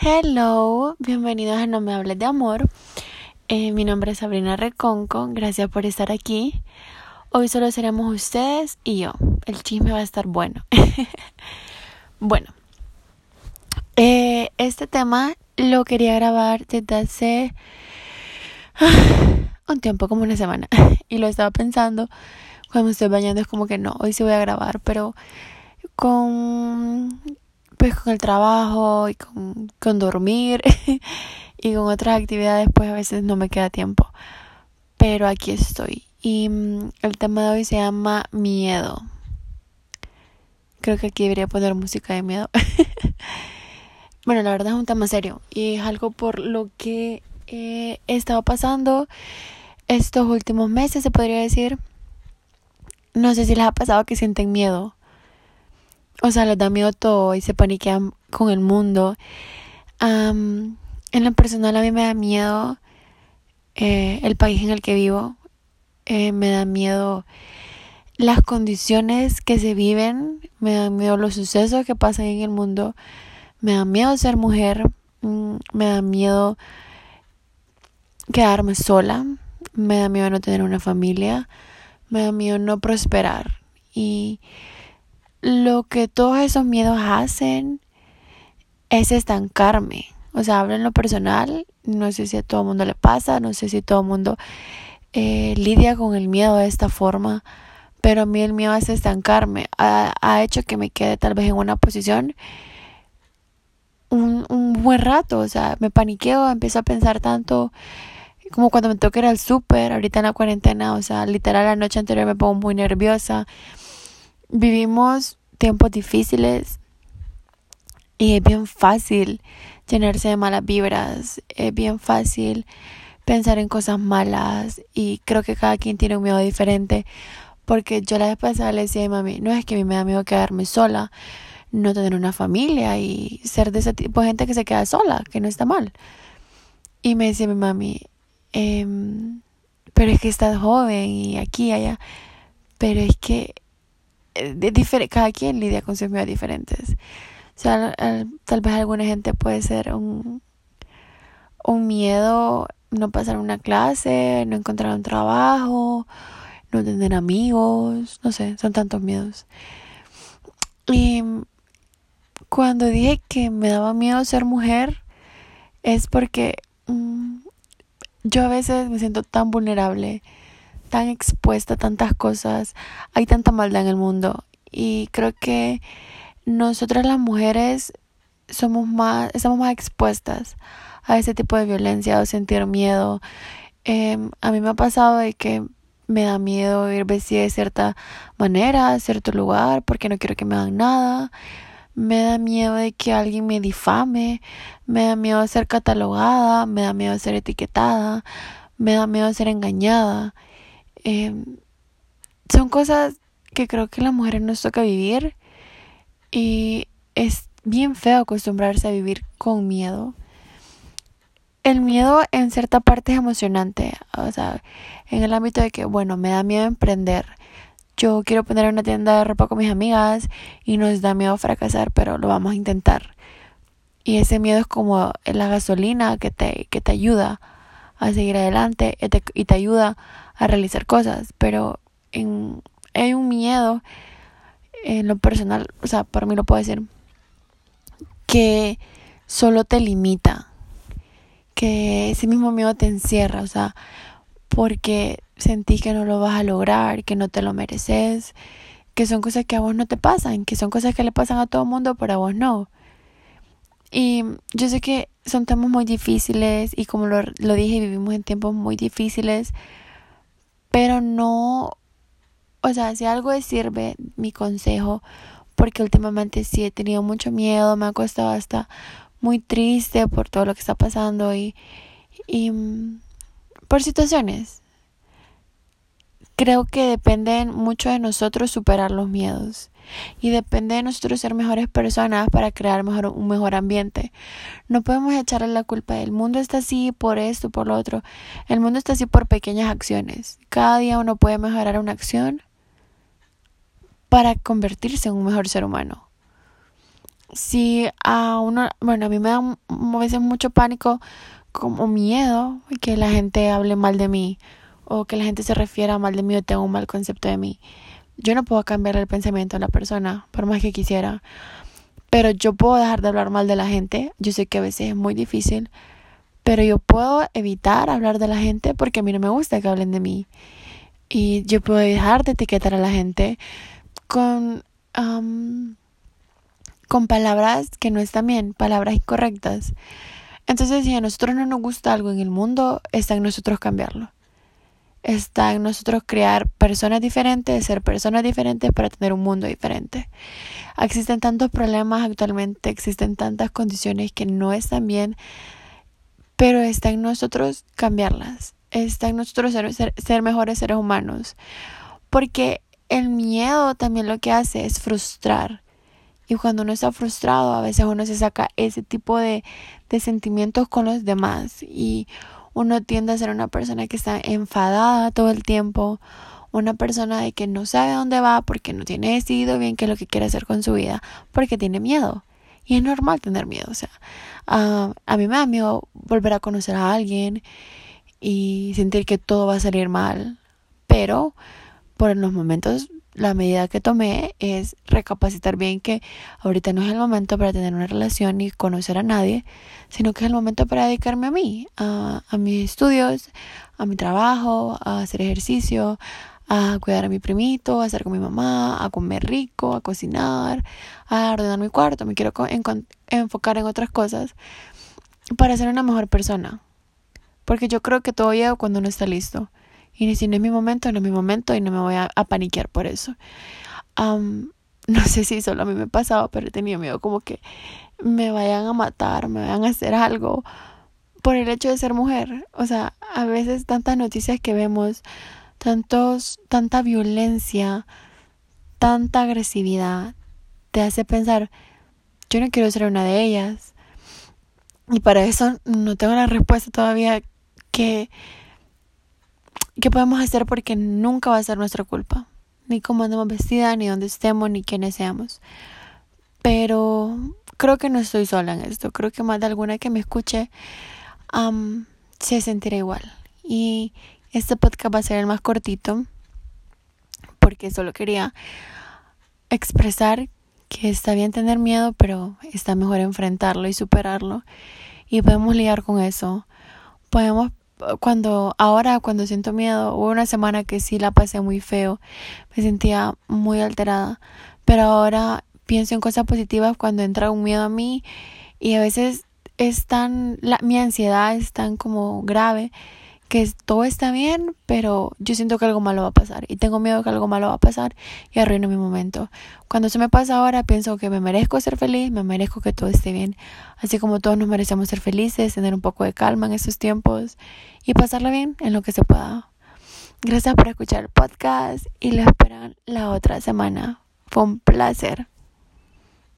Hello, bienvenidos a No Me Hables de Amor. Eh, mi nombre es Sabrina Reconco, gracias por estar aquí. Hoy solo seremos ustedes y yo. El chisme va a estar bueno. bueno, eh, este tema lo quería grabar desde hace un tiempo, como una semana. y lo estaba pensando cuando me estoy bañando. Es como que no, hoy sí voy a grabar, pero con pues con el trabajo y con, con dormir y con otras actividades pues a veces no me queda tiempo. Pero aquí estoy. Y mm, el tema de hoy se llama miedo. Creo que aquí debería poner música de miedo. bueno, la verdad es un tema serio y es algo por lo que he estado pasando estos últimos meses, se podría decir. No sé si les ha pasado que sienten miedo o sea, les da miedo todo y se paniquean con el mundo. en lo personal a mí me da miedo eh, el país en el que vivo, eh, me da miedo las condiciones que se viven, me dan miedo los sucesos que pasan en el mundo, me da miedo ser mujer, mm, me da miedo quedarme sola, me da miedo no tener una familia, me da miedo no prosperar. Y lo que todos esos miedos hacen es estancarme. O sea, hablo en lo personal, no sé si a todo el mundo le pasa, no sé si todo el mundo eh, lidia con el miedo de esta forma, pero a mí el miedo es estancarme. Ha, ha hecho que me quede tal vez en una posición un, un buen rato, o sea, me paniqueo, empiezo a pensar tanto como cuando me toca ir al súper, ahorita en la cuarentena, o sea, literal la noche anterior me pongo muy nerviosa Vivimos tiempos difíciles y es bien fácil llenarse de malas vibras, es bien fácil pensar en cosas malas y creo que cada quien tiene un miedo diferente porque yo la vez pasada le decía a mi mami, no es que a mí me da miedo quedarme sola, no tener una familia y ser de ese tipo de gente que se queda sola, que no está mal. Y me decía mi mami, em, pero es que estás joven y aquí allá, pero es que de cada quien lidia con sus miedos diferentes. O sea, tal vez alguna gente puede ser un, un miedo no pasar una clase, no encontrar un trabajo, no tener amigos, no sé, son tantos miedos. Y cuando dije que me daba miedo ser mujer, es porque mm, yo a veces me siento tan vulnerable tan expuesta a tantas cosas, hay tanta maldad en el mundo y creo que nosotras las mujeres somos más, estamos más expuestas a ese tipo de violencia o sentir miedo. Em, a mí me ha pasado de que me da miedo ir vestida de cierta manera, a cierto lugar, porque no quiero que me hagan nada. Me da miedo de que alguien me difame, me da miedo de ser catalogada, me da miedo de ser etiquetada, me da miedo de ser engañada. Em, son cosas que creo que las mujeres nos toca vivir y es bien feo acostumbrarse a vivir con miedo. El miedo en cierta parte es emocionante, o sea, en el ámbito de que, bueno, me da miedo emprender. Yo quiero poner una tienda de ropa con mis amigas y nos da miedo fracasar, pero lo vamos a intentar. Y ese miedo es como la gasolina que te, que te ayuda a seguir adelante y te, y te ayuda a realizar cosas, pero en, hay un miedo en lo personal, o sea, para mí lo puedo decir, que solo te limita, que ese mismo miedo te encierra, o sea, porque sentís que no lo vas a lograr, que no te lo mereces, que son cosas que a vos no te pasan, que son cosas que le pasan a todo el mundo, pero a vos no. Y yo sé que son temas muy difíciles y como lo, lo dije, vivimos en tiempos muy difíciles, pero no, o sea, si algo es sirve mi consejo, porque últimamente sí he tenido mucho miedo, me ha costado hasta muy triste por todo lo que está pasando y, y mm, por situaciones. Creo que dependen mucho de nosotros superar los miedos y depende de nosotros ser mejores personas para crear mejor, un mejor ambiente. No podemos echarle la culpa. El mundo está así por esto, por lo otro. El mundo está así por pequeñas acciones. Cada día uno puede mejorar una acción para convertirse en un mejor ser humano. si a uno, bueno, a mí me da a veces mucho pánico, como miedo que la gente hable mal de mí o que la gente se refiera mal de mí o tenga un mal concepto de mí. Yo no puedo cambiar el pensamiento de la persona, por más que quisiera. Pero yo puedo dejar de hablar mal de la gente. Yo sé que a veces es muy difícil. Pero yo puedo evitar hablar de la gente porque a mí no me gusta que hablen de mí. Y yo puedo dejar de etiquetar a la gente con, con palabras que no están bien, palabras incorrectas. Entonces, si a nosotros no nos gusta algo en el mundo, está en nosotros cambiarlo. Está en nosotros crear personas diferentes, ser personas diferentes para tener un mundo diferente. Existen tantos problemas actualmente, existen tantas condiciones que no están bien, pero está en nosotros cambiarlas. Está en nosotros ser, ser mejores seres humanos. Porque el miedo también lo que hace es frustrar. Y cuando uno está frustrado, a veces uno se saca ese tipo de, de sentimientos con los demás. Y uno tiende a ser una persona que está enfadada todo el tiempo, una persona de que no sabe dónde va porque no tiene decidido bien qué es lo que quiere hacer con su vida, porque tiene miedo. Y es normal tener miedo, o sea, a mí me da miedo volver a conocer a alguien y sentir que todo va a salir mal, pero por los momentos la medida que tomé es recapacitar bien que ahorita no es el momento para tener una relación ni conocer a nadie, sino que es el momento para dedicarme a mí, a, mis estudios, a mi trabajo, a hacer ejercicio, a cuidar a mi primito, a estar con mi mamá, a comer rico, a cocinar, a ordenar mi cuarto. Me quiero enfocar en otras cosas para ser una mejor persona. Porque yo creo que todo llega cuando uno está listo. Y si no es mi momento, no es mi momento y no me voy a, paniquear por eso. no sé si solo a mí me ha pasado, pero he tenido miedo como que me vayan a matar, me vayan a hacer algo por el hecho de ser mujer. O sea, a veces tantas noticias que vemos, tantos, tanta violencia, tanta agresividad, te hace pensar, yo no quiero ser una de ellas. Y para eso no tengo la respuesta todavía que ¿Qué podemos hacer porque nunca va a ser nuestra culpa? Ni cómo andamos vestida, ni dónde estemos, ni quiénes seamos. Pero creo que no estoy sola en esto. Creo que más de alguna que me escuche se sentirá igual. Y este podcast va a ser el más cortito porque solo quería expresar que está bien tener miedo, pero está mejor enfrentarlo y superarlo. Y podemos lidiar con eso. Podemos cuando ahora cuando siento miedo, hubo una semana que sí la pasé muy feo, me sentía muy alterada, pero ahora pienso en cosas positivas cuando entra un miedo a mí y a veces es tan la, mi ansiedad es tan como grave que todo está bien, pero yo siento que algo malo va a pasar y tengo miedo que algo malo va a pasar y arruino mi momento. Cuando se me pasa ahora, pienso que me merezco ser feliz, me merezco que todo esté bien, así como todos nos merecemos ser felices, tener un poco de calma en estos tiempos y pasarla bien en lo que se pueda. Gracias por escuchar el podcast y lo esperan la otra semana. Fue un placer.